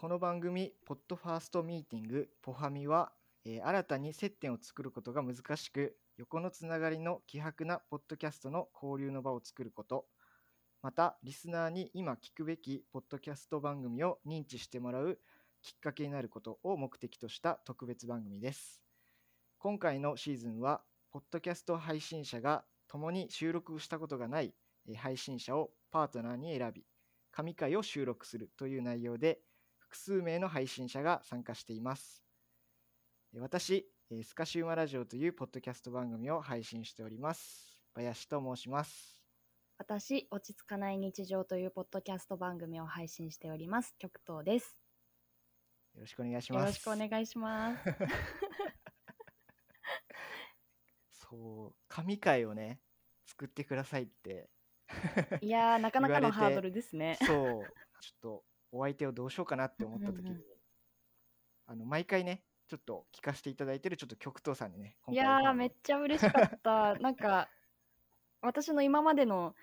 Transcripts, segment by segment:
この番組、ポッドファーストミーティング、ポハミは、えー新たに接点を作ることが難しく、横のつながりの希薄なポッドキャストの交流の場を作ること、また、リスナーに今聞くべきポッドキャスト番組を認知してもらうきっかけになることを目的とした特別番組です。今回のシーズンは、ポッドキャスト配信者が共に収録したことがない配信者をパートナーに選び、神回を収録するという内容で、複数名の配信者が参加しています。えー私、えースカシウマラジオというポッドキャスト番組を配信しております。林と申します。私、落ち着かない日常というポッドキャスト番組を配信しております。極東です。よろしくお願いします。よろしくお願いします。そう、神回をね、作ってくださいって、いやー、なかなかのハードルですね。そう、ちょっとお相手をどうしようかなって思った時に、うんうんあの毎回ね、ちょっと聞かせていただいてるちょっと極東さんにね、いやー、めっちちゃ嬉しかった。なんか、私の今までの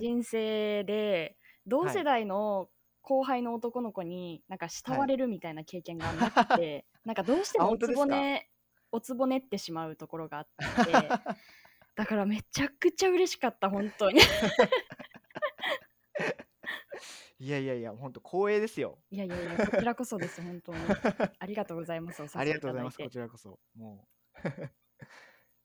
人生で、同世代の後輩の男の子に、なんか慕われるみたいな経験がなくて、なんかどうしてもおつぼね、おつぼねってしまうところがあって、だからめちゃくちゃ嬉しかった、本当に。いやいやいや、本当光栄ですよ。いやいやいや、こちらこそです、本当に。ありがとうございます。おありがとうございます。てこちらこそ。もう。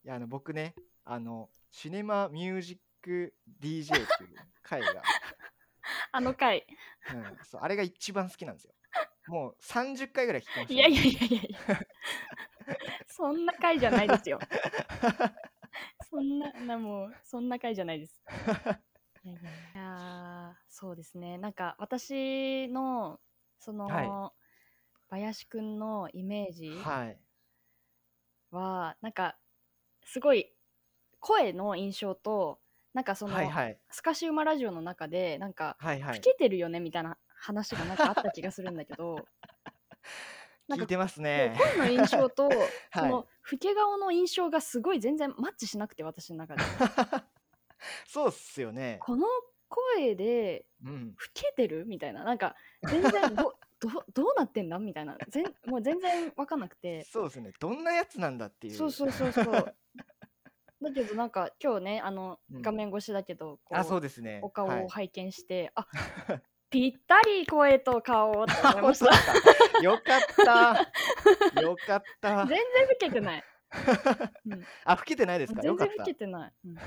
いや、あの、僕ね、あの、シネマミュージック DJ っていう回が、あの回。うん、そうあれが一番好きなんですよ。もう30回ぐらい聞きました、いやいやいやいやいや。そんな回じゃないですよ。そんな、なもう、そんな回じゃないです。いやいやいやーそうですね。なんか、私の、その、は林くんのイメージはい。は、なんか、すごい、声の印象と、なんかその、はいはい。スカシウマラジオの中で、なんか、はいはい。老けてるよねみたいな話がなんかあった気がするんだけど、聞いてますね。声の印象と、そ はいの老け顔の印象がすごい全然マッチしなくて私の中で そうっすよね。この声でうん。老けてる？みたいななんか全然ど どどうなってんだ？みたいな全もう全然分かんなくてそうですね。どんなやつなんだっていう。そうそうそうそう だけどなんか今日ねあのうん画面越しだけど、こあ、そうですね。お顔はいを拝見して、あ ぴったり声と顔って思いま本当でしたすか。よかった。よかった全。然老けてない、うんあ、老けてないですか？よかった全然老け。てない、うんっ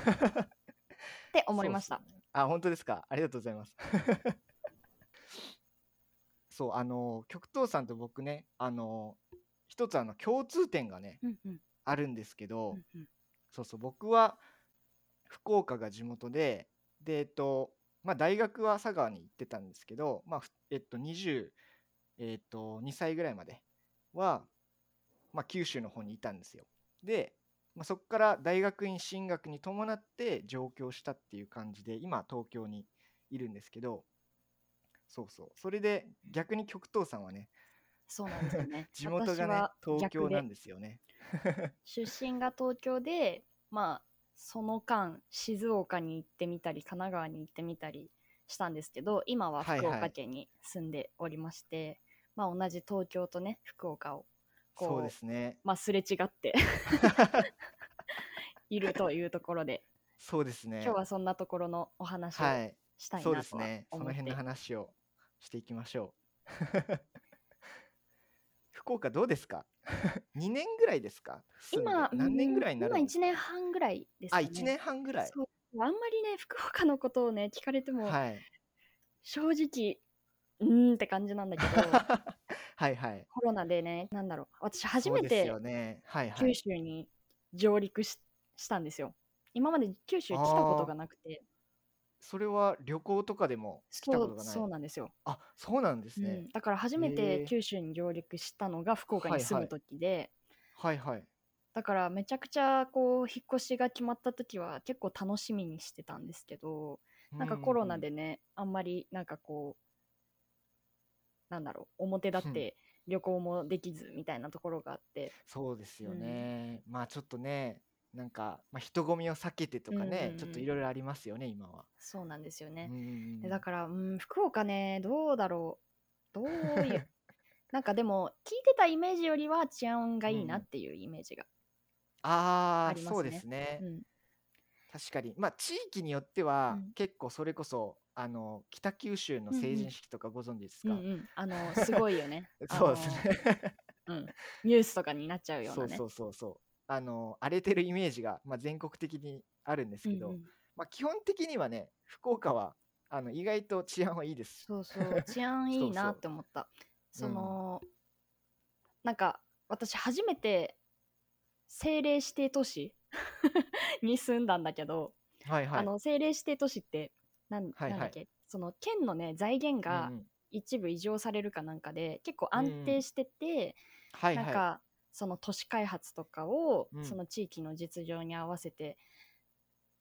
て思いましすねあ、本当ですか。ありがとうございます。そう、あの、極東さんと僕ね、あの、一つあの共通点がね、うんうんあるんですけど、うんうんそうそう、僕は福岡が地元で、で、えっと、まあ、大学は佐川に行ってたんですけど、まあ、ふえっと、20、えっと、2歳ぐらいまでは、まあ、九州の方にいたんですよ。で、まあ、そこから大学院進学に伴って上京したっていう感じで、今、東京にいるんですけど、そうそう。それで、逆に極東さんはね、そうなんですよね 地元がね東京逆なんですよね。出身が東京でまあその間静岡に行ってみたり神奈川に行ってみたりしたんですけど今は福はいはい岡県に住んでおりまして、まあ同じ東京とね福岡をこうそうですね。まあすれ違って いるというところで、そうですね。今日はそんなところのお話をはい。したいそうでなとはすね。そ思って、の辺の話をしていきましょう。福岡どうですか ?2 年ぐらいですか？住んで今何年ぐらいになる今んです1年半ぐらいですかあ、ね1年半ぐらい。そうあんまりね福岡のことをね聞かれても、はい。正直うーんって感じなんだけどはいはい。コロナでねなんだろう私初そうですめてよね。はいは九い。州に上陸し,、したんですよ今まで九州来たことがなくてそれは旅行とかでも来たそうことがない。そうなんですよ、あ、そうなんですうんね。だから初めへてー九州に上陸したのが福岡に住む時で、はいはい。だからめちゃくちゃこう引っ越しが決まった時は結構楽しみにしてたんですけどなんかコロナうんでねあんまりなんかこうなんだろう表立って旅行もできずみたいなところがあって、そうですようんね。まあちょっとね、なんか、まあ、人混みを避けてとかうんうんう、んねちょっといろいろありますよね、今は。そうなんですよねうんうんうんでだから、うん、福岡ね、どうだろう。どういう、なんかでも聞いてたイメージよりは治安がいいなっていうイメージが、ああ、ありますねそうですね。うん確かに。まあ、地域によっては、うん結構それこそ、あの、北九州の成人式とかご存知ですか、うんうん、あのすごいよね。そうですね。あの、うん、ニュースとかになっちゃうようなね。そうそうそうそう。あの、荒れてるイメージが、まあ、全国的にあるんですけど、うんうん。まあ、基本的にはね、福岡は、あの、意外と治安はいいです。そうそう。治安いいなって思った。そうん。の、なんか私初めて政令指定都市 に住んだんだけど、はいはい。あの政令指定都市ってなん,、はいはい。なんだっけ？その県のね財源がうんうん。一部異常されるかなんかで結構安定してて、はいはい。なんかその都市開発とかを、うん。その地域の実情に合わせて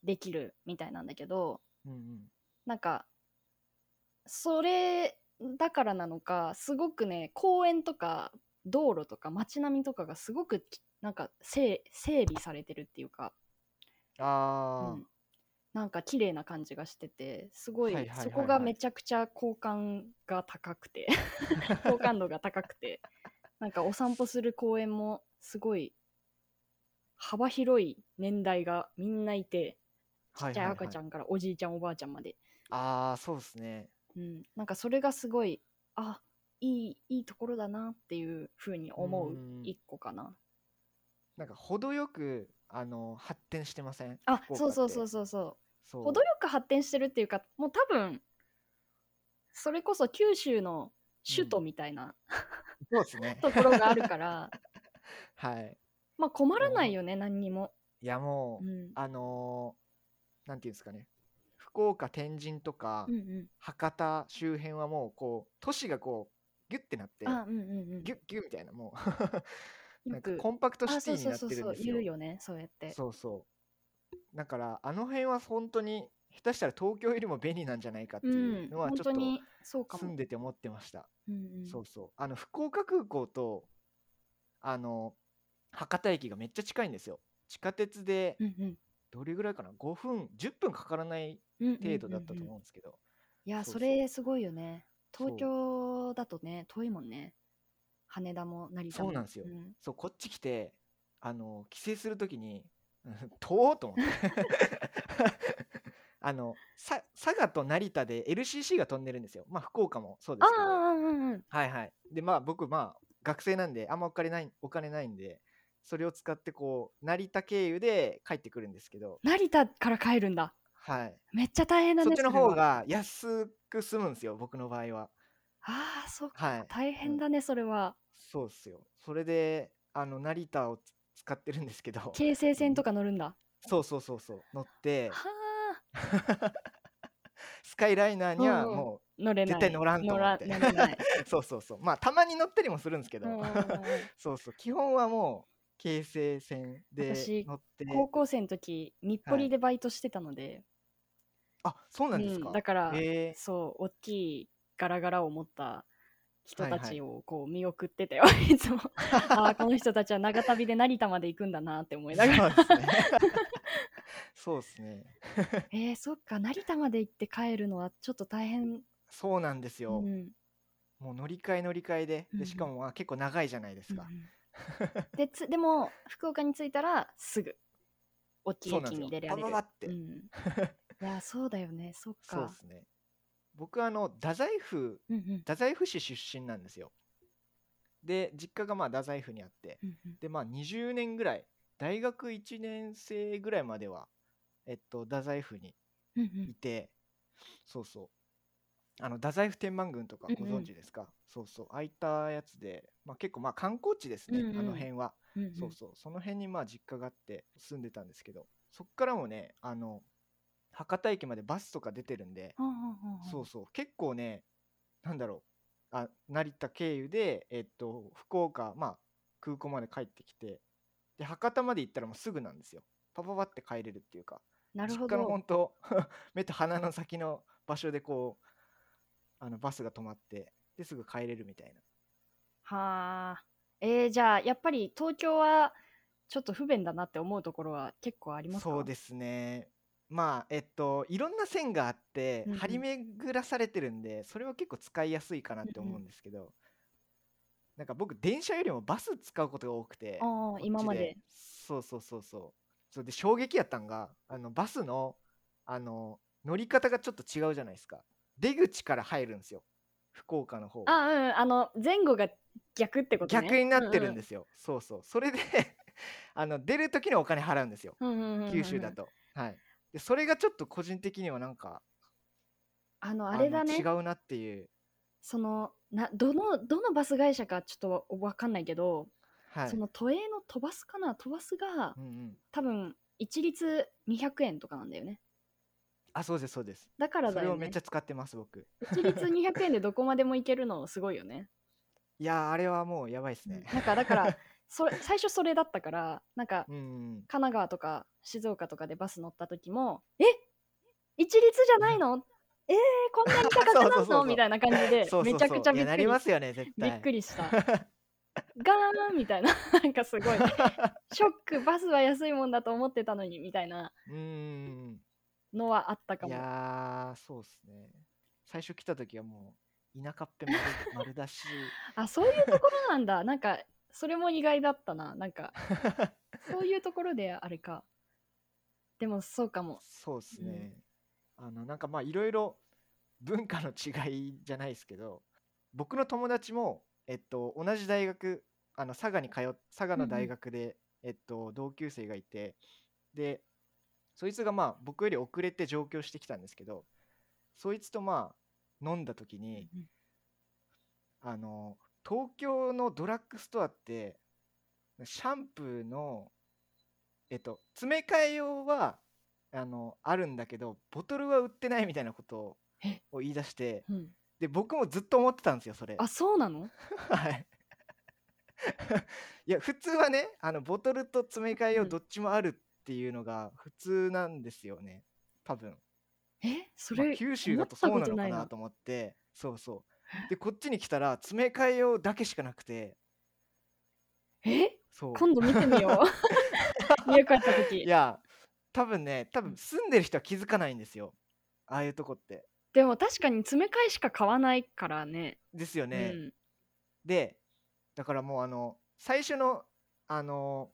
できるみたいなんだけどうんうん。なんかそれだからなのかすごくね公園とか道路とか街並みとかがすごくきなんか整整備されてるっていうか、あうん、なんか綺麗な感じがしててすごい,、はいはいはいはいそこがめちゃくちゃ好感が高くて 好感度が高くてなんかお散歩する公園もすごい幅広い年代がみんないてあ、ちっちゃい赤ちゃん。んからおじいちゃんおばあちゃんまで、ああ、そうですね。うん、なんかそれがすごいあいいいいところだなっていうふうに思ううん一個かな。なんか程よくあの発展してません？あそうそうそうそうそう。そう。程よく発展してるっていうかもう多分それこそ九州の首都みたいな、そうですね。ところがあるから。はい。まあ困らないよね何にも。いやもう、うん。あのーなんていうんですかね。福岡天神とか、うんうん、博多周辺はもうこう都市がこうギュッてなってあうんうんうん。ギュッギュッみたいなもうなんかコンパクトあシティになそうそうそうそうってるんですよ。言うよねそうやって。そうそう。だからあの辺は本当に下手したら東京よりも便利なんじゃないかってう、いうんのはちょっと。住んでて思ってました、うんうん、そうそう。あの福岡空港とあの博多駅がめっちゃ近いんですよ。地下鉄でどれぐらいかな？5分10分かからない程度だったと思うんですけど、いやそそう。そうれすごいよね。そう東京だとね遠いもんね羽田も成田も。そうなんですよ。ん。そうこっち来てあの帰省するときにうん 遠っと思って。あのさ佐賀と成田で LCC が飛んでるんですよ。まあ福岡もそうですけど。うんうんうんはいはい。でまあ僕まあ学生なんであんまお金ないお金ないんでそれを使ってこう成田経由で帰ってくるんですけど。成田から帰るんだ。はい。めっちゃ大変だねそっちの方が安く済むんですよ僕の場合はああそっかはい。大変だねそれは。そうっすよ。それであの成田をつ使ってるんですけど。京成線とか乗るんだ。そうそうそうそう乗っては スカイライナーにはうんうん。もあ乗れない。絶対乗らんと思って。乗ら乗れない。う そうそうそう。まあたまに乗ったりもするんですけど。うんうんうんそうそう。基本はもう京成線で私乗って高校生の時日暮里でバイトしてたので、あそうなんですか、うんだから、え。ーそう大きいガラガラを持った人たはいはい。ちをこう見送ってたよ、いつも。ああこの人たちは長旅で成田まで行くんだなって思いながら。そうですね。えー、そっか。成田まで行って帰るのはちょっと大変。そうなんですよ、うん。もう乗り換え乗り換えで。でしかもまあ結構長いじゃないですか、うんうん。でつでも福岡に着いたらすぐ大きい駅そうなんですよ。に出られるパパパって。うん、いやそうだよね。そっか。そうですね僕あの太宰府うんうん。太宰府市出身なんですよ。で実家がまあ太宰府にあって。うんうん。でまあ20年ぐらい大学1年生ぐらいまではえっと太宰府にうんうん。いて、そうそう。あの太宰府天満宮とかごうんうん。存知ですか、そうそう。ああいったやつで、まあ、結構まあ観光地ですね、うんうん。あの辺は、うんうん。そうそう。その辺にまあ実家があって住んでたんですけど。そっからもねあの博多駅までバスとか出てるんで、はんはんはんはん。そうそう。結構ねなんだろう。あ成田経由でえっと福岡まあ空港まで帰ってきて。で博多まで行ったらもうすぐなんですよ。パパパって帰れるっていうか。なるほ実家のど本当 目と鼻の先の場所でこうあのバスが止まってですぐ帰れるみたいな。はあ。えー、じゃあやっぱり東京はちょっと不便だなって思うところは結構ありますか？そうですねまあえっといろんな線があってうんうん。張り巡らされてるんでそれは結構使いやすいかなって思うんですけど、なんか僕電車よりもバス使うことが多くてああ、こっち今まで。そうそうそうそう。そうで衝撃やったんがあのバスのあの乗り方がちょっと違うじゃないですか。出口から入るんですよ。福岡の方。あ、うん、あの、前後が逆ってことね。逆になってるんですすよ、そうそう。それで あの出る時にお金払うんですよ。うんうんうんうんう州だ。と、はいでそれがちょっと個人的にはなんかあの、あれだねの違。うなっていうその、な、どの、どのバス会社かちょっとわわかんないけど、はいその都営の飛ばすかな？飛ばすがうんうん、多分一律200円とかなんだよね。あそうですそうですだからだよねそれをめっちゃ。使ってます僕一律200円でどこまでも行けるのすごいよね。いやーあれはもうやばいですねなんかだから それ 最初それだったからなんか神奈川とか静岡とかでバス乗った時も「え？一律じゃないの？えー、こんなに高くなるの?」みたいな感じでめちゃくちゃびっくりりますよね絶び対っくりした。ガーンみたいな。なんかすごい。ショックバスは安いもんだと思ってたのにみたいなのはあったかいも。やーそうっすね。最初来た時はもう田舎っぺ丸丸だし。あそういうところなんだ。なんかそれも意外だったな。なんか そういうところであれか。でもそうかも。そうっすね、あのなんかまあいろいろ文化の違いじゃないですけど僕の友達もえっと同じ大学あの佐賀に通っ佐賀の大学で、えっと同級生がいてでそいつがまあ僕より遅れて上京してきたんですけどそいつとまあ飲んだ時に、うん。あの東京のドラッグストアってシャンプーのえっと詰め替え用はあのあるんだけどボトルは売ってないみたいなことえ？を言い出してうん。で僕もずっと思ってたんですよそれ。あそうなの？はい。いや普通はねあのボトルと詰め替え用うん。どっちもあるっていうのが普通なんですよね多分。え？そまあれ九州だと思そうなのかなと思ってそうそうでこっちに来たら詰め替え用だけしかなくて。え？そう。今度見てみよう。家帰った時。いや多分ね多分住んでる人は気づかないんですよ。ああいうとこって。でも確かに詰め替えしか買わないからね。ですよね、うん。でだからもうあの最初のあの、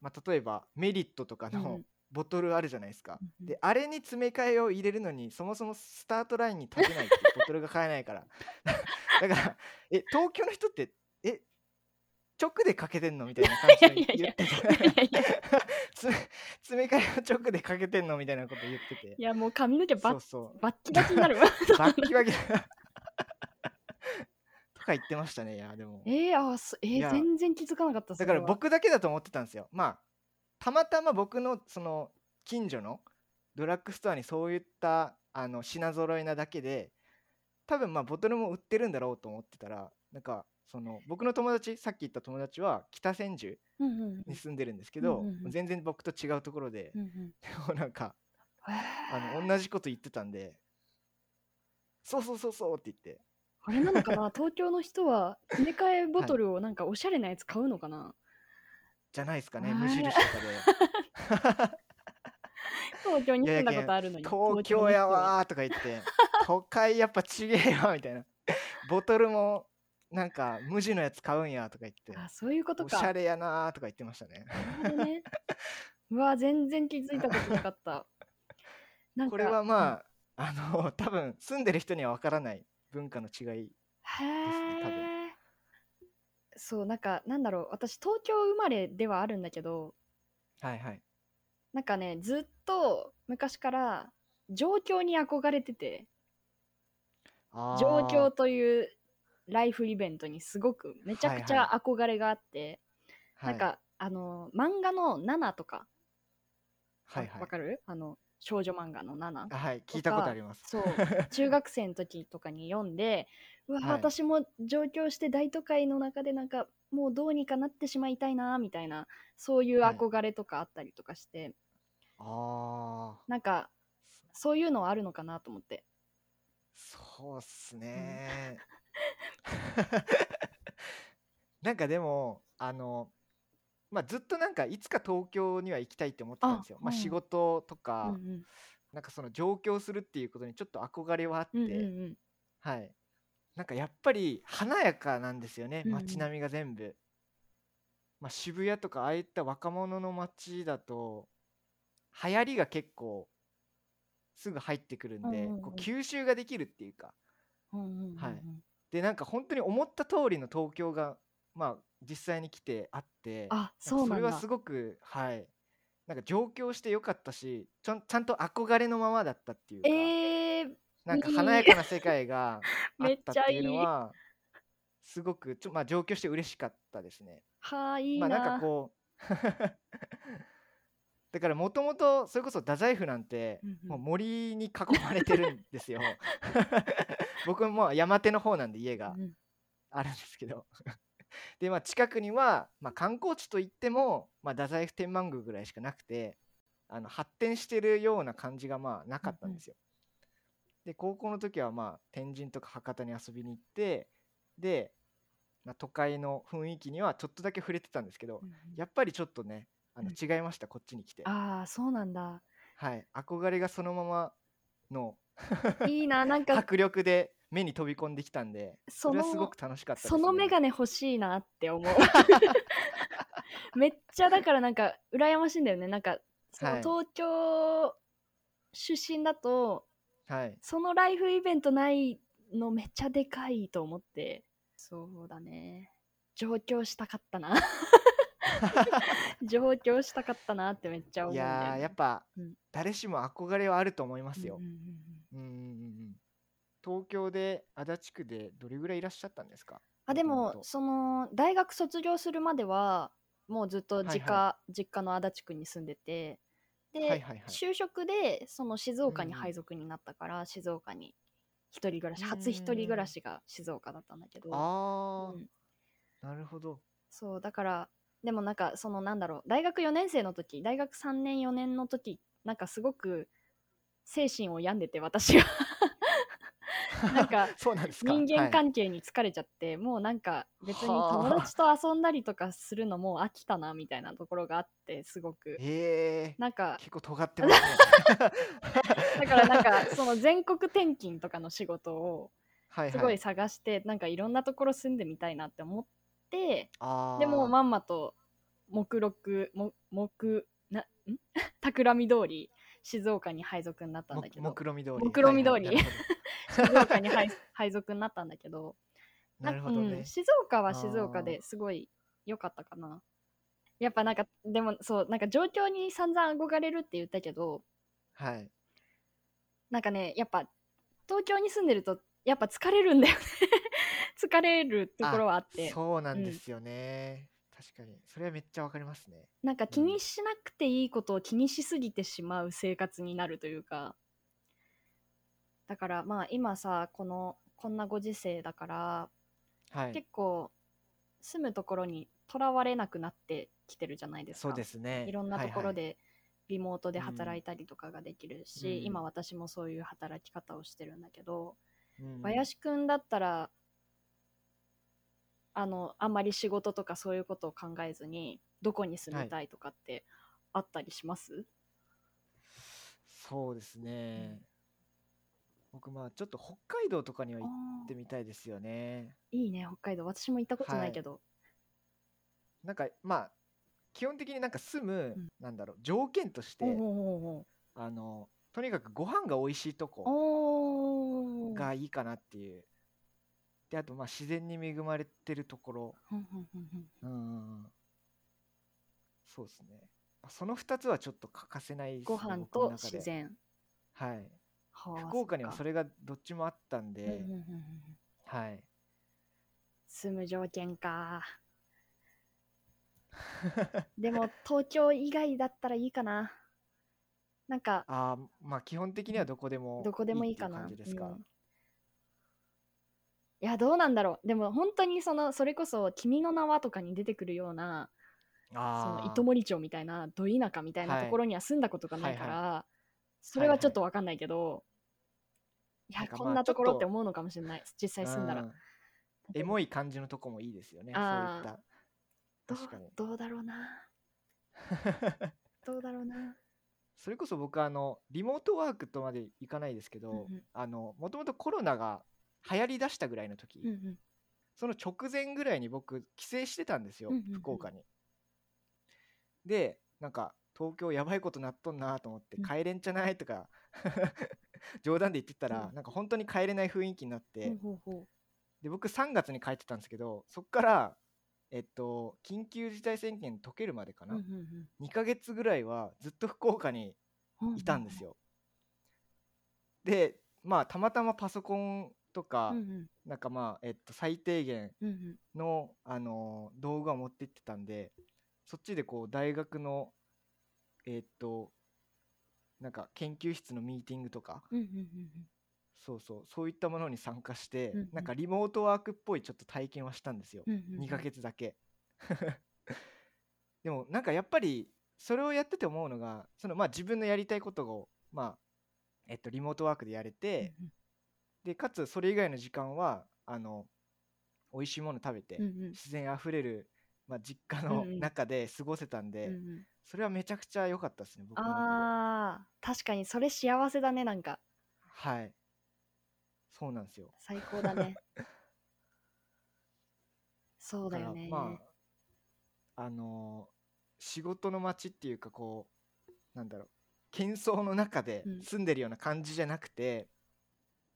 まあ、例えばメリットとかのうんボトルあるじゃないですか、うんであれに詰め替えを入れるのにそもそもスタートラインに立てないってボトルが買えないから。だからえ東京の人ってえ直でかけてんのみたいな感じで言って 詰め替えを直でかけてんのみたいなこと言ってて。いやもう髪の毛バッそうバッキバキになる。わ バッキバキ。とか言ってましたねいやでも。えー、あそえー全然気づかなかっただから僕だけだと思ってたんですよ。まあたまたま僕のその近所のドラッグストアにそういったあの品揃えなだけで多分まあボトルも売ってるんだろうと思ってたらなんかその僕の友達さっき言った友達は北千住に住んでるんですけど、うんうんうん。全然僕と違うところでう、んうん。で もなんかあの同じこと言ってたんでそうそうそうそうって言って。あれなのかな？東京の人は詰め替えボトルをなんかおしゃれなやつ買うのかな、じゃないですかね無印とかで。東京に住んだことあるのに東京やわーとか言って。都会やっぱちげえわみたいな。ボトルもなんか無地のやつ買うんやとか言って。あそういうことおかしゃれやなーとか言ってましたね。ね。うわ全然気づいたことなかった。これはまああの多分住んでる人にはわからない文化の違いへですね多分。えそうなんかなんだろう私東京生まれではあるんだけど。はいはい。なんかねずっと昔から状況に憧れてて。状況というライフイベントにすごくめちゃくちはいゃ憧れがあって、はい。なんかあの漫画の「ナナ」とか。はいはい。わかる？あの少女漫画の「ナナあはい聞いたことあります。そう中学生の時とかに読んで うわ、はい。私も上京して大都会の中でなんかもうどうにかなってしまいたいなみたいなそういうはい。憧れとかあったりとかして、ああなんかそういうのはあるのかなと思って。そうっすね。なんかでもあの、まあ、ずっとなんかいつか東京には行きたいって思ってたんですよ。まあ、あうん。仕事とうんか、なんかその上京するっていうことにちょっと憧れはあって、うんうんうんうん。はい。なんかやっぱり華やかなんですよねうんうん。街並みが全部、まあ、渋谷とかああいった若者の街だと流行りが結構すぐ入ってくるんで、うんうんうん。こう吸収ができるっていうか。うんうんうんうん。はい。でなんか本当に思った通りの東京がまあ実際に来てあってあそうなんだ。それはすごくはい。なんか上京してよかったしちゃんちゃんと憧れのままだったっていうか、えー、なんか華やかな世界があ めっったっていうのはすごくちょ、まあ、上京して嬉しかったですね。はあいいまあな,、なんかこう だからもともとそれこそ太宰府なんてもう森に囲まれてるんですよ。僕も山手の方なんで家がうん。あるんですけどでまあ近くには、まあ、観光地といっても、まあ、太宰府天満宮ぐらいしかなくてあの発展してるような感じがまあなかったんですよ。で高校の時はまあ天神とか博多に遊びに行ってで、まあ、都会の雰囲気にはちょっとだけ触れてたんですけどうんうん。やっぱりちょっとねあのうん。違いましたこっちに来て。ああそうなんだ。はい。憧れがそのままの いいななんか。迫力で目に飛び込んできたんでそそれはすごのく楽しかったです、ね。そのメガネ欲しいなって思う。めっちゃだからなんか羨ましいんだよね。なんかそのはい。東京出身だと、はい。そのライフイベントないのめっちゃでかいと思って。そうだね。上京したかったな。上京したかったなってめっちゃ思うんいやーやっぱ、うん。誰しも憧れはあると思いますよ。うん。うんうんうん東京で足立区でどれぐらいいらっしゃったんですか？あでもその大学卒業するまではもうずっと実家、はいは実家の足立区に住んでてで、はいはいはい。就職でその静岡にうんうん。配属になったから、静岡に一人暮らしうん初一人暮らしが静岡だったんだけど、ああ、うん。なるほど。そうだからでもなんかそのなんだろう大学4年生の時大学3年4年の時なんかすごく精神を病んでて私はなんか そうなんですか。人間はい関係に疲れちゃって、もうなんか別にはあ。友達と遊んだりとかするのも飽きたなみたいなところがあってすごく。へえ。なんか結構尖ってますね。だからなんかその全国転勤とかの仕事を はいすごい探してなんかいろんなところ住んでみたいなって思ってでもまんまと目録も目なん？企み通り静岡に配属になったんだけど。も目論見通り。目論見通り。はいはい静岡に配配属になったんだけどなるほどね。うん静岡は静岡ですごい良かったかな。やっぱなんかでもそうなんか状況に散々憧れるって言ったけどはい。なんかねやっぱ東京に住んでるとやっぱ疲れるんだよね 疲れるところはあってそうなんですよね。確かに。それはめっちゃわかりますね。なんか気にしなくていいことを気にしすぎてしまう生活になるというかだからまあ今さこのこんなご時世だからはい。結構住むところにとらわれなくなってきてるじゃないですか。そうですね。いろんなところはいはい。でリモートで働いたりとかができるし、うん今私もそういう働き方をしてるんだけど、うん林くんだったらあのあんまり仕事とかそういうことを考えずにどこに住みたいとかってあったりします、そうですね。僕まあちょっと北海道とかには行ってみたいですよね。いいね北海道私も行ったことないけど、なんかまあ基本的になんか住む、うんなんだろう条件として、おおあのとにかくご飯が美味しいとこがいいかなっていう。であとまあ自然に恵まれてるところ。ふんふんふんふんうん。そうですね。まあその2つはちょっと欠かせないですねご飯僕のと中で自然はい。はあ福岡にはそれがどっちもあったんで、うんうんうんうんはい。住む条件か。でも東京以外だったらいいかな。なんかあーまあ基本的にはどこでもどこでもいいかな。感じですか？うん。いやどうなんだろう。でも本当にそのそれこそ「君の名は」とかに出てくるようなそ。の糸守町みたいなど田舎みたいなはいところには住んだことがないから、はいそれはちょっとわかんないけど、いやこんなところって思うのかもしれない。実際住んだら。うん。エモい感じのとこもいいですよね。そういっどう確かに。どうだろうな。た。どうだろうな。それこそ僕あのリモートワークとまでいかないですけど、うんうん。あのもともとコロナが流行りだしたぐらいの時、うんうん。その直前ぐらいに僕帰省してたんですよ、うんうんうん。福岡に。でなんか東京やばいことなっとんなと思ってうん帰れんじゃない？とか 冗談で言ってたら、うん。なんか本当に帰れない雰囲気になって、で僕3月に帰ってたんですけどそっからえっと緊急事態宣言解けるまでかな、ううんうん。2ヶ月ぐらいはずっと福岡にうんいたんですよ。でまあたまたまパソコンとか、うんうん。なんかまあ、えっと、最低限うんうん。の、あのー道具は持って行ってたんでそっちでこう大学のえっとなんか研究室のミーティングとか。うんうんうんそうそう。そういったものに参加して、うんうん。なんかリモートワークっぽいちょっと体験はしたんですよ、うんうんうん。2ヶ月だけ。でもなんかやっぱりそれをやってて思うのがそのまあ自分のやりたいことをまあえっとリモートワークでやれて、うん。でかつそれ以外の時間はあの美味しいもの食べて、うんうん。自然あふれる、まあ、実家のうんうん。中で過ごせたんで、うんうんそれはめちゃくちゃ良かったですね僕の中であー確かにそれ幸せだねなんか。はい。そうなんですよ。最高だね。そうだよね、まああのー仕事の街っていうかこうなんだろう喧騒の中でうん。住んでるような感じじゃなくて、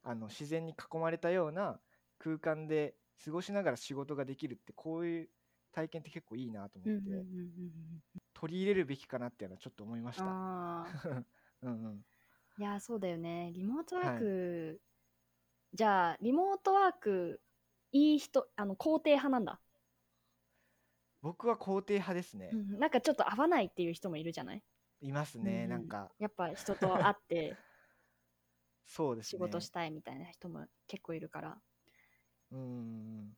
あの自然に囲まれたような空間で過ごしながら仕事ができるってこういう体験って結構いいなと思って、うんうんうんうん取り入れるべきかなっていうのはちょっと思いました。うんうん、いやそうだよね。リモートワーク、じゃあリモートワークいい人あの肯定派なんだ、僕は肯定派ですね。うんなんかちょっと合わないっていう人もいるじゃない？いますね、うんなんか。やっぱ人と会って そうですね。仕事したいみたいな人も結構いるから、うん。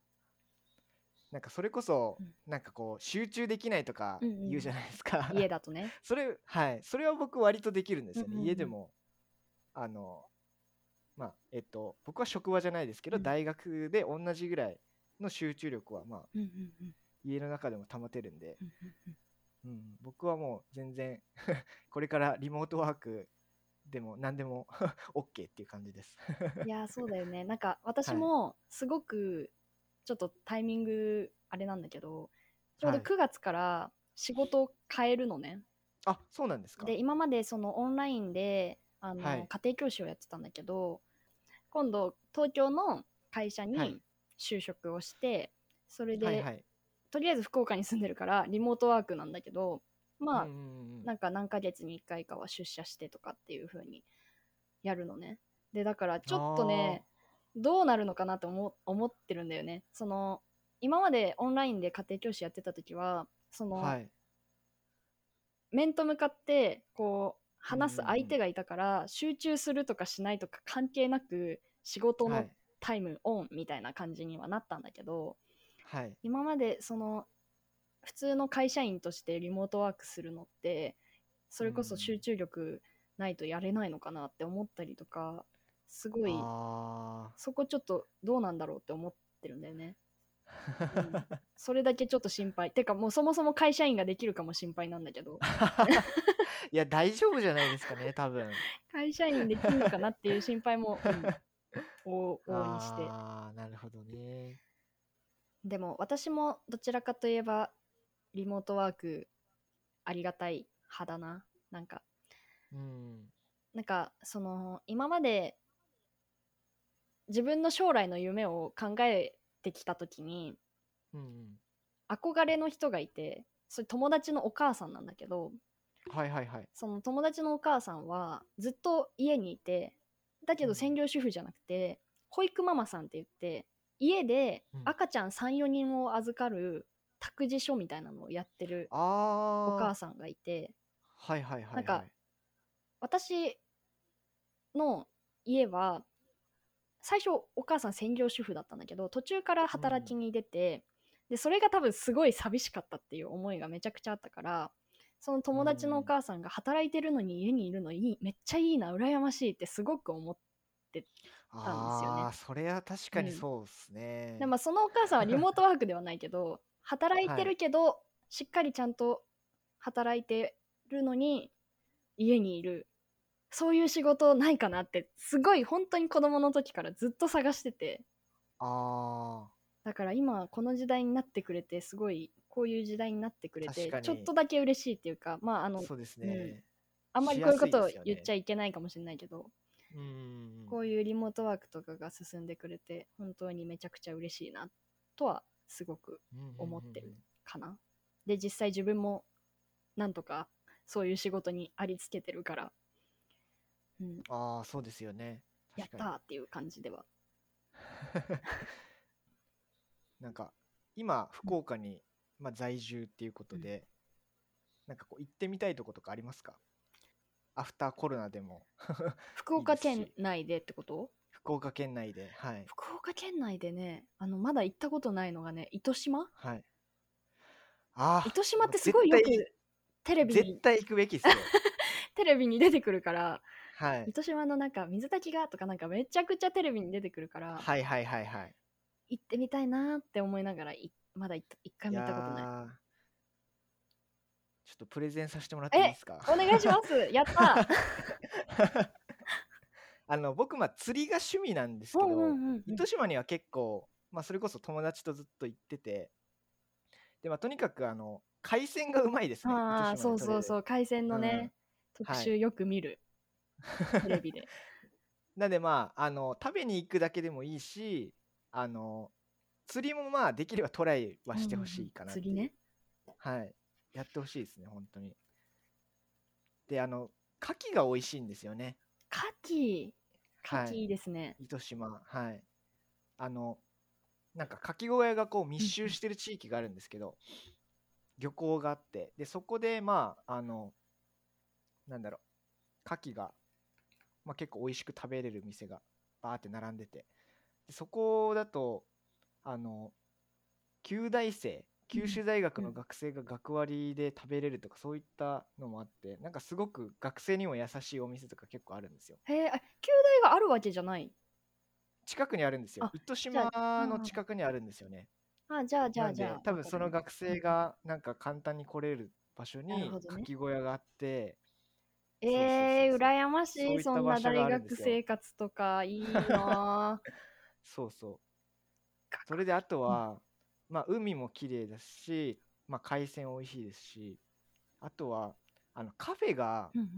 なんかそれこそ、うん。なんかこう集中できないとかうんうん言うじゃないですか。家だとね。それはい。それは僕割とできるんですよね、うんうんうん。家でもあのまあえっと僕は職場じゃないですけど、うん。大学で同じぐらいの集中力はまあうんうんうん。家の中でも保てるんで、うんうんうん。うん、僕はもう全然 これからリモートワークでも何でも OK っていう感じです。いやーそうだよね。なんか私もすごくちょっとタイミングあれなんだけどちょうどはい。9月から仕事を変えるのね、あそうなんですか。で今までそのオンラインであの、はい。家庭教師をやってたんだけど今度東京の会社はい。に就職をして、それで、はいはい。とりあえず福岡に住んでるからリモートワークなんだけどまあ、うんうんうんなんか何ヶ月に1回かは出社してとかっていう風にやるのね。でだからちょっとねどうなるのかなと思思ってるんだよね。その今までオンラインで家庭教師やってた時はその、はい。面と向かってこう話す相手がいたから、集中するとかしないとか関係なく仕事のはい。タイムオンみたいな感じにはなったんだけど、はい。今までその普通の会社員としてリモートワークするのってそれこそ集中力ないとやれないのかなって思ったりとかすごいあそこちょっとどうなんだろうって思ってるんだよね。ー それだけちょっと心配。てかもうそもそも会社員ができるかも心配なんだけど いや大丈夫じゃないですかね多分会社員できるのかなっていう心配も、うん、お 往々にして。ああなるほどねでも私もどちらかといえばリモートワークありがたい派だな。なんかうんなんかその今まで自分の将来の夢を考えてきた時にうんうん。憧れの人がいてそれ友達のお母さんなんだけどはいはいはい。その友達のお母さんはずっと家にいてだけうん。ど専業主婦じゃなくて、保育ママさんって言って家でうん。赤ちゃん34人を預かる託児所みたいなのをやってるお母さんがいてはいはいはいはい。なんか私の家は最初お母さん専業主婦だったんだけど途中から働きに出て、でそれが多分すごい寂しかったっていう思いがめちゃくちゃあったからその友達のお母さんが働いてるのに家にいるのいいめっちゃいいな羨ましいってすごく思ってたんですよね。ああそれは確かにうん。そうですね、でまあそのお母さんはリモートワークではないけど働いてるけど、しっかりちゃんと働いてるのに家にいるそういう仕事ないかなってすごい本当に子供の時からずっと探してて。あだから今この時代になってくれてすごいこういう時代になってくれて確かに。ちょっとだけ嬉しいっていうかまああのあそうですね。あんまりこういうことを言っちゃいけないかもしれないけど、うん。こういうリモートワークとかが進んでくれて本当にめちゃくちゃ嬉しいなとはすごく思ってるかな。で実際自分もなんとかそういう仕事にありつけてるから、うん、ああそうですよね。やっ確かに。たーっていう感じでは。なんか今福岡に、まあ、在住っていうことで、なんかこう行ってみたいとことかありますか？アフターコロナでも。福岡いいですし県内でってこと？福岡県内ではい。福岡県内でねあのまだ行ったことないのがね糸島？はい。ああ糸島ってすごいよくテレビ絶に対行くべきですよ。テレビに出てくるからはい。糸島のなんか水炊きがとかなんかめちゃくちゃテレビに出てくるから、はいはいはいはい。行ってみたいなーって思いながらいまだ一回も行ったことない。ちょっとプレゼンさせてもらっていいですか？お願いします。やったー。あの僕まあ釣りが趣味なんですけど、うんうんうんうん。糸島には結構、まあ、それこそ友達とずっと行っててで、まあ、とにかくあの海鮮がうまいですねああそうそうそう。う海鮮のね、特集よく見る、テレビで。なんでまああの食べに行くだけでもいいしあの釣りもまあできればトライはしてほしいかなう。釣りね。はい。やってほしいですね本当に。であの牡蠣が美味しいんですよね。牡蠣。牡はい。蠣いいですね、糸島。はい。あのなんか牡蠣小屋がこう密集してる地域があるんですけど、漁港があって。でそこでまああのなんだろう牡蠣が、まあ、結構美味しく食べれる店がバーって並んでて。でそこだとあの九大生九州大学のうん。学生が学割で食べれるとかそういったのもあってなんかすごく学生にも優しいお店とか結構あるんですよ。へえあ旧大があるわけじゃない？近くにあるんですよ。あ糸島のうん近くにあるんですよね。あじゃあじゃあじゃあ。多分その学生がなんか簡単に来れる場所になるほどね。牡蠣小屋があってるえー、羨ましそういったいそんな場所が大あるんですよ。学生活とかいいなぁそうそう。それであとは、まあ海も綺麗だし、まあ、海鮮美味しいですしあとはあのカフェがうんうん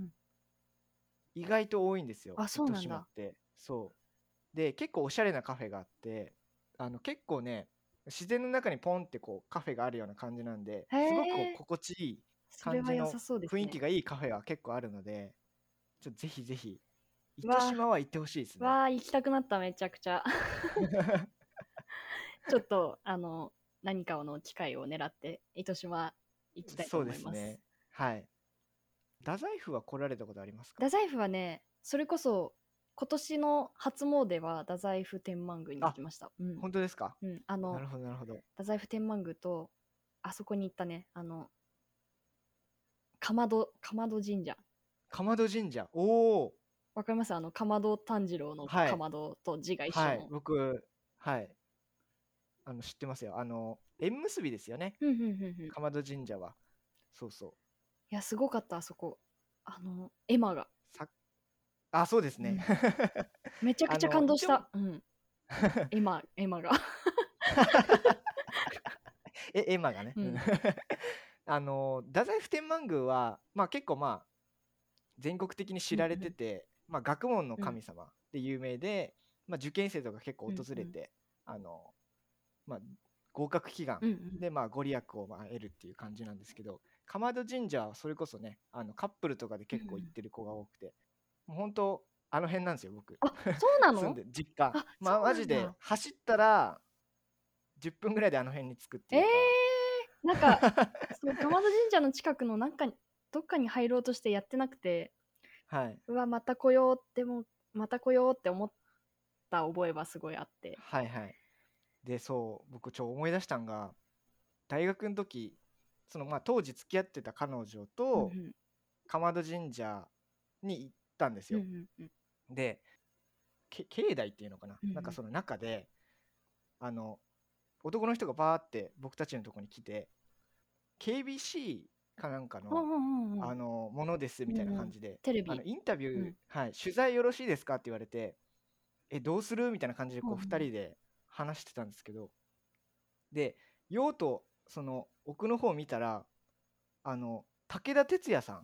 意外と多いんですよあそうなんだ。糸島って。そう。で結構おしゃれなカフェがあってあの結構ね自然の中にポンってこうカフェがあるような感じなんですごくこう心地いい感じの雰囲気がいいカフェは結構あるのでちょっとぜひぜひ糸島は行ってほしいですね。わあ行きたくなっためちゃくちゃ。ちょっとあの何かの機会を狙って糸島行きたいとそう思います。ですね。はい。太宰府は来られたことありますか？太宰府はねそれこそ今年の初詣は太宰府天満宮に行きました。うん、本当ですか？うん、あのなるほどなるほど。太宰府天満宮とあそこに行ったねあのかまどかまど神社。かまど神社。おおわかります？あのかまど炭治郎のはい。かまどと字が一緒の、はい。僕はい。あの知ってますよ。あの縁結びですよね。うんうんうんうん。いかまど神社は。そうそう。やすごかったあそこ。あの絵馬が。さあそうですね、めちゃくちゃ感動した。うん。絵馬絵馬が。えエマがね、うん あの太宰府天満宮は、まあ、結構まあ全国的に知られてて、まあ、学問の神様で有名で、まあ、受験生とか結構訪れて、あのまあ、合格祈願で、まあ、ご利益をまあ得るっていう感じなんですけどかまど神社はそれこそねあのカップルとかで結構行ってる子が多くて、もう本当あの辺なんですよ僕。あそうなの？住んで実家。あまあマジで走ったら10分ぐらいであの辺に着くってえいうー、か、なんかそうかまど神社の近くのなんかどっかに入ろうとしてやってなくてはい、うわまた来ようってもまた来ようって思った覚えはすごいあって。はいはい。でそう僕ちょ思い出したんが大学の時そのまあ当時付き合ってた彼女うんとうん。かまど神社に行ったんですうんよ、うんうん。でけ境内っていうのかな、うんうん。なんかその中であの男の人がバーって僕たちのとこに来て KBC かなんかの、あのものですみたいな感じで、テレビ。あのインタビュー、うん。はい、取材よろしいですかって言われて、え、どうするみたいな感じでこううんうん。2人で話してたんですけど、で、用とその奥の方を見たら、あの武田鉄矢さん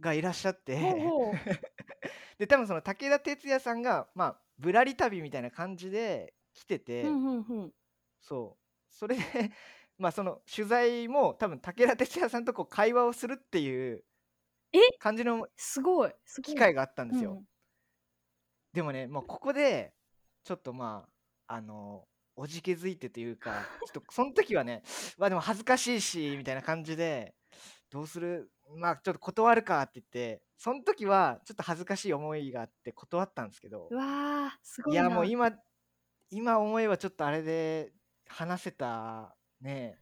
がいらっしゃって、で、多分その武田鉄矢さんが、まあ、ぶらり旅みたいな感じで来てて、うんうんうん。そう、それで、まあその取材も多分武田鉄矢さんとこう会話をするっていうえ？感じのすごい。機会があったんですよ。うんでもね、もうここで、ちょっとまあ、あの、おじけづいてというか、ちょっと その時はね、まあでも恥ずかしいし、みたいな感じで、どうする？まあちょっと断るかって言って、その時はちょっと恥ずかしい思いがあって断ったんですけど。う、わーすごいな。いやもう今、今思えばちょっとあれで話せたね、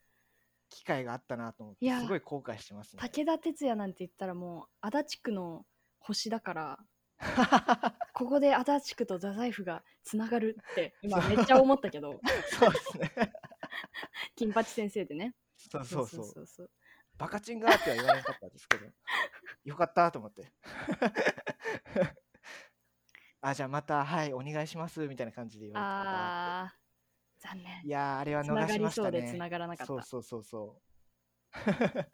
機会があったなと思って、すごい後悔してますね。武田鉄矢なんて言ったらもう足立区の星だから ここで足立区と太宰府がつながるって今めっちゃ思ったけどそうですね。金八先生でねそうそうそう。そうそうバカチンがーっては言われなかったんですけど、よかったと思って。あ、じゃあまた、はい、お願いしますみたいな感じで言われてた。あー残念いやー、あれは逃しましたりそうでつね。ながらなかったそうそうそうそう。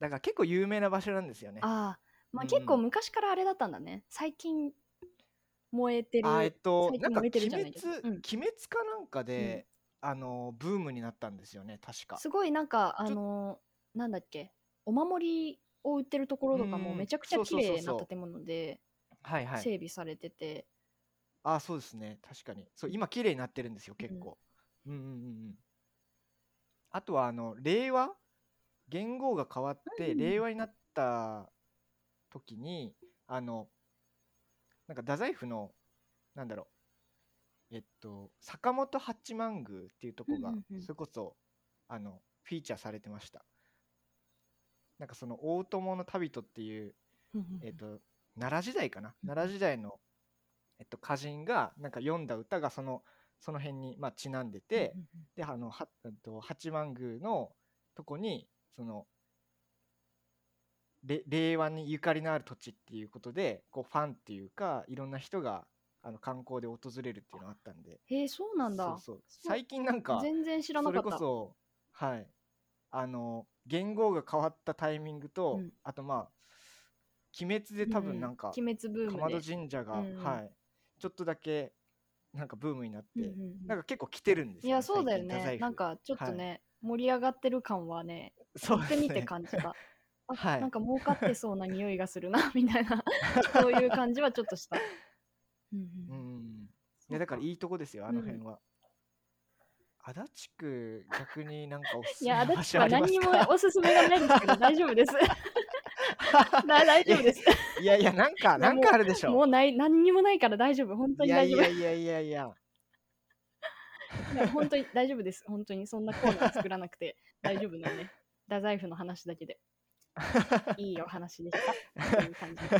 だから結構有名な場所なんですよね。ああまあうん結構昔からあれだったんだね最近燃えてるあえっと、なんか鬼滅、うん鬼滅かなんかで、あの、ブームになったんですよね、確か。すごいなんかあのーなんだっけお守りを売ってるところとかもうんめちゃくちゃ綺麗な建物ではいはい。整備されてて、あ、そうですね。確かに。そう、今綺麗になってるんですよ、結構。うんうんうんうん。あとは、あの、令和？元号が変わって、うん令和になった時に、あの、なんか、太宰府の、なんだろう、えっと、坂本八幡宮っていうとこがうんうんうん、それこそ、あの、フィーチャーされてました。なんか、その、大友の旅人っていう、うんうんえっと、奈良時代かな？奈良時代の、えっと、歌人がなんか読んだ歌がそのその辺に、まあ、ちなんでて、であのは、と、八幡宮のとこにそのれ令和にゆかりのある土地っていうことでこうファンっていうかいろんな人があの観光で訪れるっていうのがあったんで。へえそうなんだ。最近なんか全然知らなそれかった。こそはい。あの元号が変わったタイミングと、うん。あとまあ鬼滅で多分なんか、うん鬼滅ブーかムでまど神社が、うんうん。はい。ちょっとだけなんかブームになって、うんうんうん。なんか結構来てるんですよ、いやそうだよね。なんかちょっとね、盛り上がってる感はねそうってみてね感じた。あ、はい。なんか儲かってそうな匂いがするな みたいな。そういう感じはちょっとした、うんううん。んいやだからいいとこですよあのうん。辺は、足立区逆になんかおすすいや、めの場足立区は何にもかおすすめがないですけど、大丈夫です。だ大丈夫です。いやいやなんかなんかあるでしょもうない、何にもないから大丈夫。本当に大丈夫。やいやいやいやいや本当に大丈夫です。本当にそんなコーナー作らなくて大丈夫なんで。太宰府の話だけで。いいお話でした。いう感じで。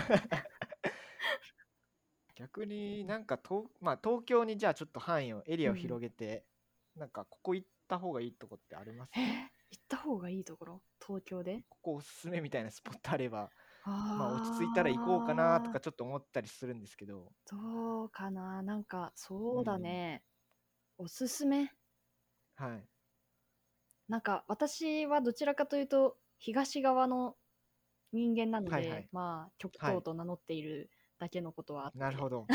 逆になんか東,、まあ、東京にじゃあちょっと範囲をエリアをうん広げて、なんかここ行った方がいいとこってあります？えー行った方がいいところ？東京で？ここおすすめみたいなスポットあればあまあ落ち着いたら行こうかなとかちょっと思ったりするんですけど。どうかな。なんかそうだね、おすすめ。はい。なんか私はどちらかというと東側の人間なので、はいはい。まあ極はい東と名乗っているだけのことはあって、なるほど。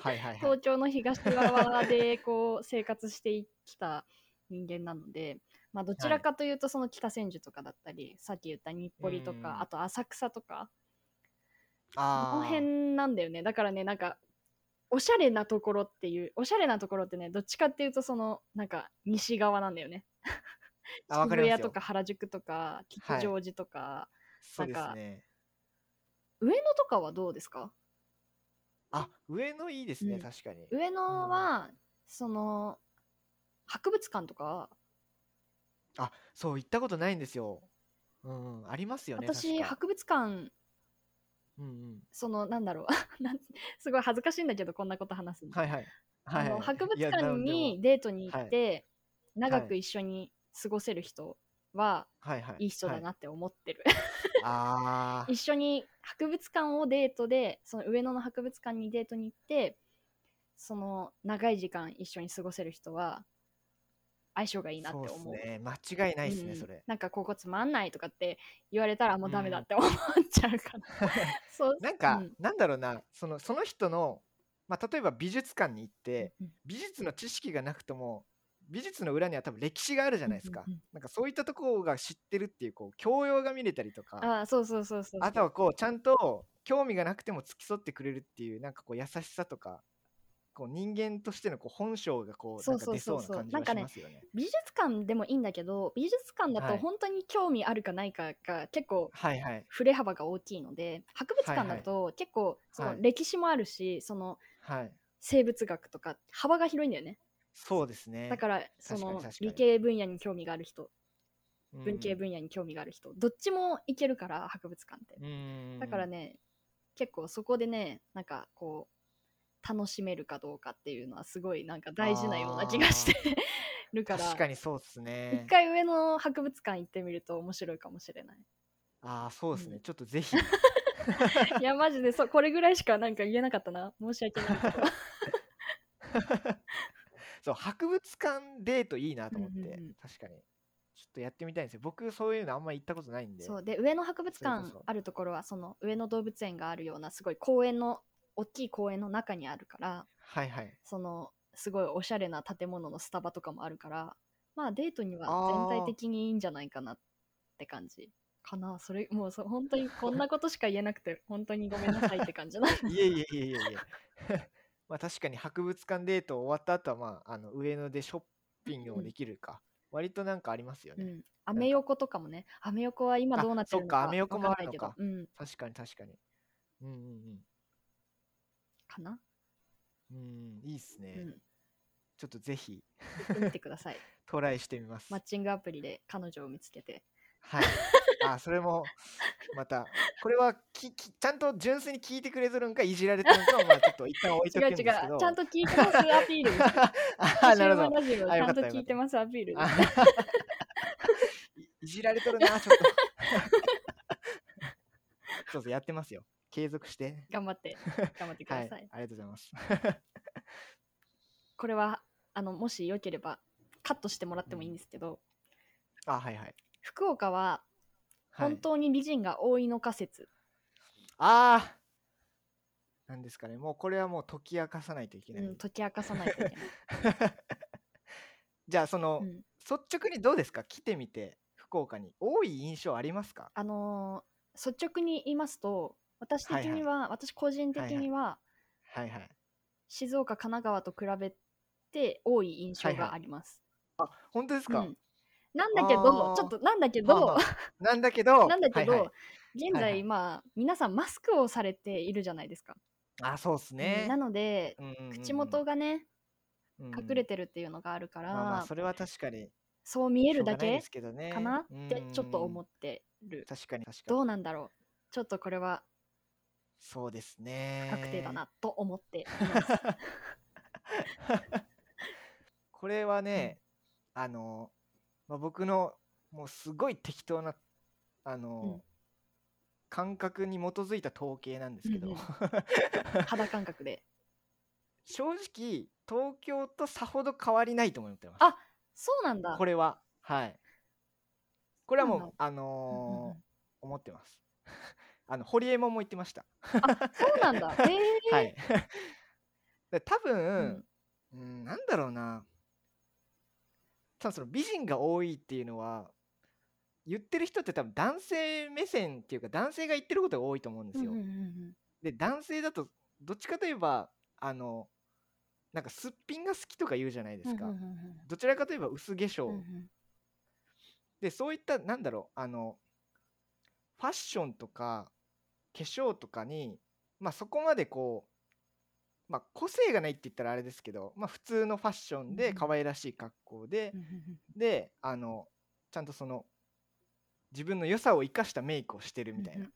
はいはいはい。東京の東側でこう生活してきた人間なので、まあ、どちらかというとその北千住とかだったり、さっき言った日暮里とうん。かあと浅草とか。この辺なんだよね。だからねなんかおしゃれなところっていうおしゃれなところってねどっちかっていうとそのなんか西側なんだよね。渋谷とか原宿とか吉祥寺とか、そうですなんかね上野とかはどうですか？あ上野いいですね、うん。確かに。上野は、その博物館とかあそう行ったことないんですよ。うん、うん、ありますよね私確か。博物館。うんうん。そのなんだろう。なんすごい恥ずかしいんだけどこんなこと話すの,、はいはい。はいあの博物館にデートに行って、長はい。く一緒に過ごせる人ははいはい。いい人だはなって思ってる、あ 一緒に博物館をデートでその上野の博物館にデートに行ってその長い時間一緒に過ごせる人は相性がいいなって思うすね。間違いないですね、うんそれ。なんかここつまんないとかって言われたらもうダメだって思っちゃうから、そうなんか、うん。なんだろうなそのその人の、まあ、例えば美術館に行ってうん美術の知識がなくとも美術の裏には多分歴史があるじゃないですか、うんうんうんなんかそういったところが知ってるっていうこう教養が見れたりとかああそうそうそうそう。あとはこうちゃんと興味がなくても付き添ってくれるっていうなんかこう優しさとかこう人間としてのこう本性がこうそなか出うんそうな感じがしますよね。美術館でもいいんだけど美術館だはい。と本当に興味あるかないかが結構はいはい。振れ幅が大きいので博物館だと結構そはい。の歴史もあるし、そのはい。生物学とか幅が広いんだよね。そうですね。だからその理系分野に興味がある人うん。文系分野に興味がある人、どっちも行けるから博物館って。うん。だからね結構そこでねなんかこう楽しめるかどうかっていうのはすごいなんか大事なような気がして るから。確かにそうですね。一。回上の博物館行ってみると面白いかもしれない。ああそうですね、うん。ちょっとぜひ。いやマジでそこれぐらいしかなんか言えなかったな。申し訳ないけど。そう博物館デートいいなと思って、うんうんうん。確かに。ちょっとやってみたいんですよ。僕そういうのあんまり行ったことないんで。そう。で上野博物館あるところはその上野動物園があるようなすごい公園の大きい公園の中にあるからはいはい。そのすごいおしゃれな建物のスタバとかもあるからまあデートには全体的にいいんじゃないかなって感じかな。それもうそ本当にこんなことしか言えなくて本当にごめんなさいって感じだいえいえいえいえいえ。まあ確かに博物館デート終わった後はまああの上野でショッピングもできるか、割となんかありますよね、うん。アメ横とかもね。アメ横は今どうなってるのかあそっかアメ横もあるのか。わかんないけど。うん。確かに確かに。うんうんかな、うんうんいいっすね、うんちょっとぜひ行ってください トライしてみますマッチングアプリで彼女を見つけてはい。あ、それも、また、これはきき、ちゃんと純粋に聞いてくれとるんか、いじられてるんかは、まあちょっと一旦置いとく違うん違うちですけど。ゃんと聞いてますアピールあ、なるほど。ちゃんと聞いてますアピール いじられとるな、ちょっと。そうそう、やってますよ。継続して。頑張って 頑張ってくはい、ださい、ありがとうございます。これはあのもしよければカットしてもらってもいいんですけど、あ、はいはい。福岡ははい、本当に美人が多いのか説、ああなんですかね。もうこれはもう解き明かさないといけない。うん、解き明かさないといけない、じゃあ、その、うん、率直にどうですか？来てみて、福岡に。多い印象ありますか？あのー率直に言いますと私的には、私個人的には、はいはい。静岡神奈川と比べて多い印象はいはい。があります、あ、本当ですか、うん、なんだけどちょっとなんだけど、なんだけど、なんだけど、はいはい。現在、はいはい。まあ皆さんマスクをされているじゃないですか、あ、そうっすうん。ね。なので、うんうんうん。うん口元がねうん隠れてるっていうのがあるから、まあまあ、それは確かに。そう見えるだけかなってちょっと思っってる、確かに確かどに。うなんだろう。ちょっとこれはそうですね。不確定だなと思っています、これはね、あの、まあ、僕のもうすごい適当な、あの、うん感覚に基づいた統計なんですけど、うんうん 肌感覚で正直、東京とさほど変わりないと思ってます。あそうなんだこれは。はい。これはもう、あうんうんのーうん思ってます。あの、ホリエモンも言ってました。あそうなんだへえ はい。で多う分ん、うん、なんだろうな。多分その美人が多いっていうのは、言ってる人って多分男性目線っていうか男性が言ってることが多いと思うんですよ。で男性だとどっちかといえばあのなんかすっぴんが好きとか言うじゃないですか。どちらかといえば薄化粧、うんうんでそういったなんだろうあのファッションとか化粧とかにまあそこまでこうまあ個性がないって言ったらあれですけどまあ普通のファッションで可愛らしい格好で、うんうんであのちゃんとその自分の良さを生かしたメイクをしてるみたいな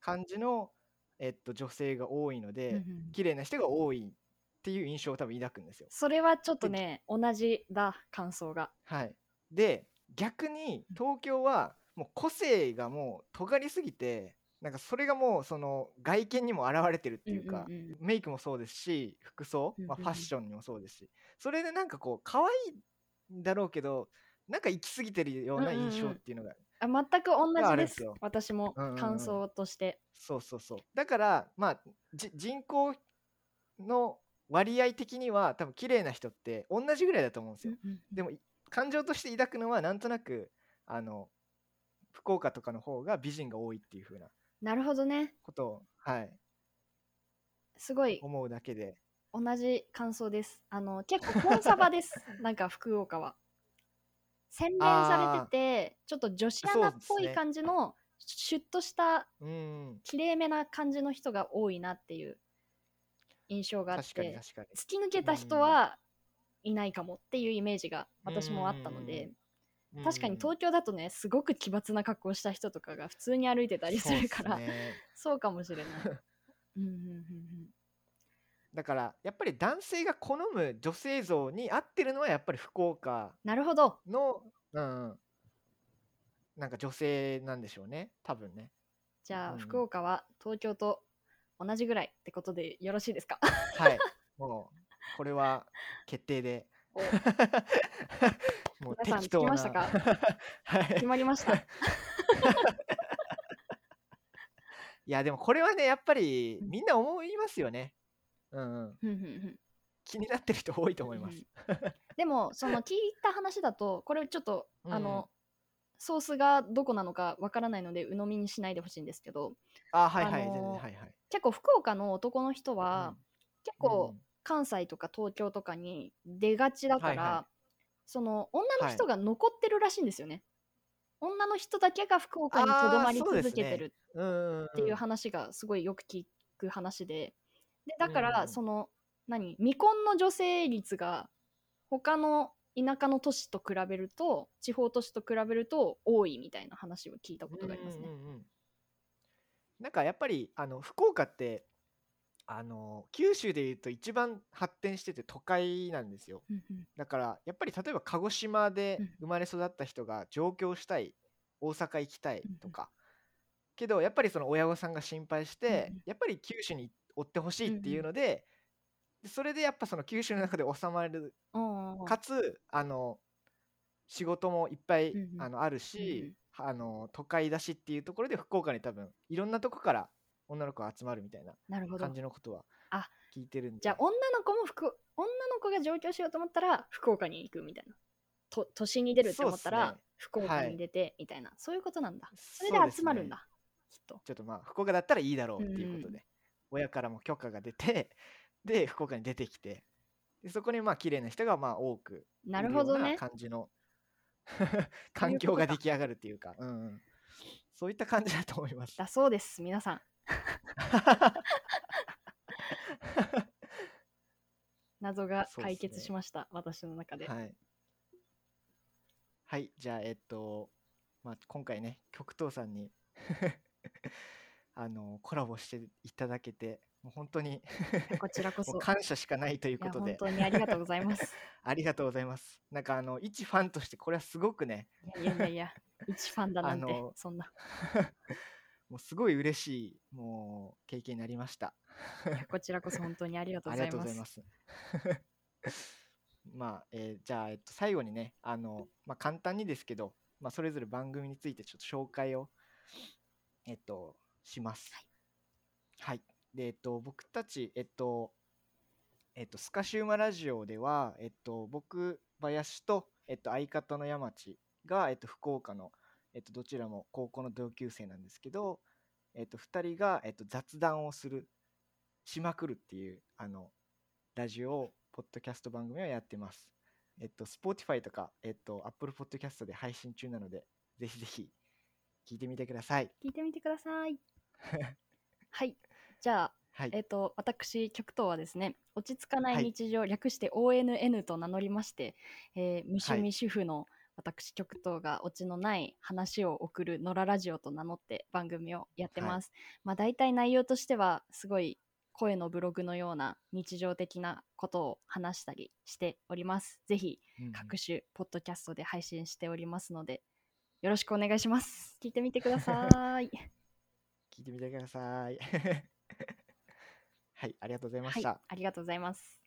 感じの、えっと、女性が多いので、綺麗な人が多いっていう印象を多分抱くんですよ。それはちょっとね同じだ感想が。はい、で逆に東京はもう個性がもう尖りすぎてなんかそれがもうその外見にも現れてるっていうか、うんうんうん。メイクもそうですし服装、まあ、うんうんうんファッションにもそうですしそれでなんかこう可愛いんだろうけどなんか行き過ぎてるような印象っていうのが、あ全く同がじですあるんですよ。私もうんうんうん。感想として、そうそうそう。だからまあじ人口の割合的には多分綺麗な人って同じぐらいだと思うんですよ、うんうん。でもい感情として抱くのはなんとなくあの福岡とかの方が美人が多いっていう風ななるほどね。ことを、はい、すごい。思うだけで。同じ感想です。あの結構コンサバです。なんか福岡は。洗練されててちょっと女子アナっぽい感じの、シュッとしたうん。綺麗めな感じの人が多いなっていう印象があって突き抜けた人はいないかもっていうイメージが私もあったので確かに東京だとねすごく奇抜な格好した人とかが普通に歩いてたりするからそう,、そうかもしれない。うんうんうんうんだからやっぱり男性が好む女性像に合ってるのはやっぱり福岡なるほど。の、うんうん、なんか女性なんでしょうね。多分ね。じゃあ、うん福岡は東京と同じぐらいってことでよろしいですか？はい。もうこれは決定でお。もう皆さん適当な。聞きましたか？はい。決まりました。いやでもこれはねやっぱりうん。みんな思いますよね。うんうん。気になってる人多いと思います。うんでもその聞いた話だとこれちょっと、うんあのソースがどこなのかわからないので鵜呑みにしないでほしいんですけど。あはいはい、あのー全然はいはい。結構福岡の男の人は、結構うん関西とか東京とかに出がちだから、はいはその女の人が残ってるらしいんですよね。女の人だけが福岡にとどまり続けてるっていう話がすごいよく聞く話で。でだからうんその何未婚の女性率が他の田舎の都市と比べると地方都市と比べると多いみたいな話を聞いたことがありますね。うん。うんうん。なんかやっぱりあの福岡ってあの九州でいうと一番発展してて都会なんですよ。うんうん。だからやっぱり例えば鹿児島でうん。生まれ育った人が上京したい大阪行きたいうんうん。とかけどやっぱりその親御さんが心配してうんうん。やっぱり九州に追ってほしいっていうのででそれでやっぱその九州の中で収まるうんうんかつあの仕事もいっぱい、うんうん。あのあるし、あの都会だしっていうところで福岡に多分いろんなとこから女の子が集まるみたいななるほど感。じのことはあ聞いてるんでじゃあ女の子も福女の子が上京しようと思ったら福岡に行くみたいな。と都心に出るって思ったら福岡はいに出てみたいな、そういうことなんだ。それです集まるんねだ。きっと。ちょっとまあ福岡だったらいいだろうっていうことで、うん親からも許可が出て で福岡に出てきてでそこにまあ綺麗な人がまあ多くなるほどね。感じの環境が出来上がるっていうか、うんうん、そういった感じだと思います。だそうです、皆さん。謎が解決しました、私の中で。はい。はい、じゃあ、えっと、まあ、今回ね、極東さんに あのコラボしていただけて、もう本当にこちらこそ。感謝しかないということで、本当にありがとうございます。ありがとうございます。なんか、あの、一ファンとして、これはすごくね、いやいやいや、一ファンだなんて、そんな。もうすごい嬉しい、もう、経験になりました。こちらこそ本当にありがとうあございま。りがとうございますす。まあ、えーじゃあ、えっと、最後にね、あの、まあ、簡単にですけど、まあ、それぞれ番組についてちょっと紹介を、えっと、します。はい。で、えっと、僕たち、えっと、えっと、スカシウマラジオでは、えっと、僕、林と、えっと、相方の山地が、えっと、福岡の、えっと、どちらも高校の同級生なんですけど、えっと、2人が、えっと、雑談をする、しまくるっていう、あの、ラジオを、ポッドキャスト番組をやってます。えっと、Spotify とか、えっと、Apple Podcast で配信中なので、ぜひぜひ聞いてみてください。聞いてみてください。はい。じゃあ、はい。えっ、と、私、極東はですね、落ち着かなはいい日常、略して ONN と名乗りまして、えー、無趣味主婦の私、極東がオチのない話を送る野良ラジオと名乗って番組をやってます。まあ、大体内容としては、すごい声のブログのような日常的なことを話したりしております。ぜひうんうん各種ポッドキャストで配信しておりますので、よろしくお願いします。聞いてみてください。聞いてみてください。はい、ありがとうございまはいした。、ありがとうございます。